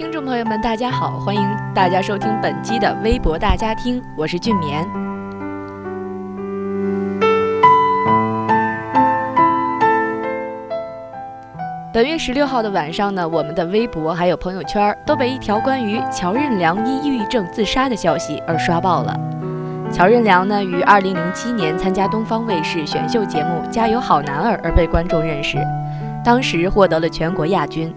听众朋友们，大家好，欢迎大家收听本期的微博大家庭，我是俊棉。本月十六号的晚上呢，我们的微博还有朋友圈都被一条关于乔任梁因抑郁症自杀的消息而刷爆了。乔任梁呢，于二零零七年参加东方卫视选秀节目《加油好男儿》而被观众认识，当时获得了全国亚军。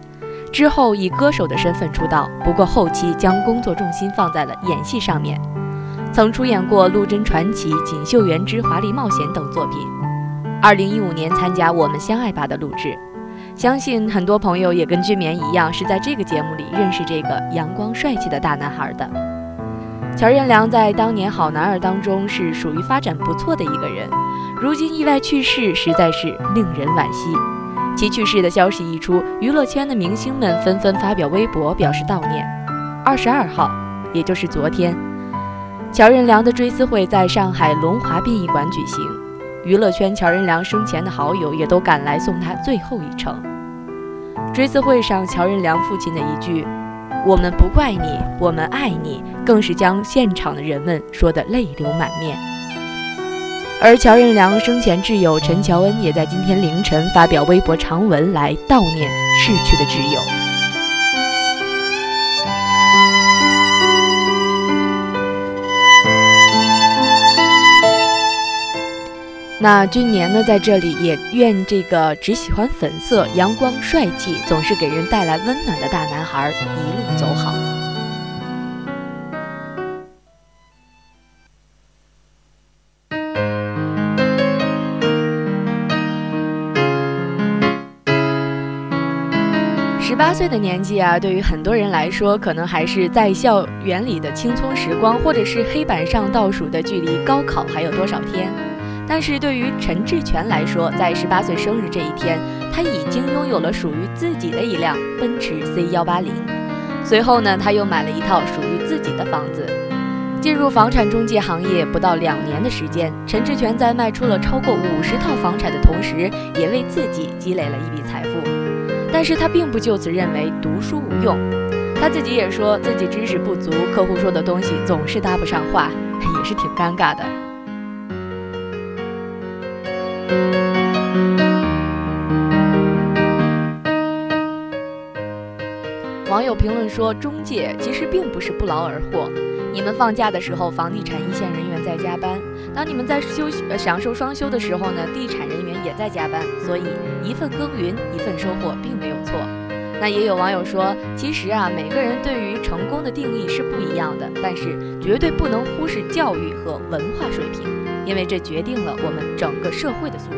之后以歌手的身份出道，不过后期将工作重心放在了演戏上面，曾出演过《陆贞传奇》《锦绣缘之华丽冒险》等作品。二零一五年参加《我们相爱吧》的录制。相信很多朋友也跟君棉一样，是在这个节目里认识这个阳光帅气的大男孩的。乔任梁在当年好男儿当中是属于发展不错的一个人，如今意外去世，实在是令人惋惜。其去世的消息一出，娱乐圈的明星们纷纷发表微博表示悼念。二十二号，也就是昨天，乔任梁的追思会在上海龙华殡仪馆举行。娱乐圈乔任梁生前的好友也都赶来送他最后一程。追思会上，乔任梁父亲的一句“我们不怪你，我们爱你”，更是将现场的人们说得泪流满面。而乔任梁生前挚友陈乔恩也在今天凌晨发表微博长文来悼念逝去的挚友。那君年呢，在这里也愿这个只喜欢粉色、阳光、帅气，总是给人带来温暖的大男孩一路走好。十八岁的年纪啊，对于很多人来说，可能还是在校园里的青葱时光，或者是黑板上倒数的距离高考还有多少天。但是对于陈志全来说，在十八岁生日这一天，他已经拥有了属于自己的一辆奔驰 C 幺八零。随后呢，他又买了一套属于自己的房子。进入房产中介行业不到两年的时间，陈志全在卖出了超过五十套房产的同时，也为自己积累了一笔财富。但是他并不就此认为读书无用，他自己也说自己知识不足，客户说的东西总是搭不上话，也是挺尴尬的。网友评论说：“中介其实并不是不劳而获。你们放假的时候，房地产一线人员在加班；当你们在休息、呃享受双休的时候呢，地产人员也在加班。所以，一份耕耘，一份收获，并没有错。”那也有网友说：“其实啊，每个人对于成功的定义是不一样的，但是绝对不能忽视教育和文化水平，因为这决定了我们整个社会的素质。”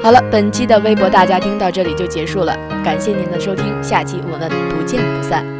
好了，本期的微博大家听到这里就结束了，感谢您的收听，下期我们不见不散。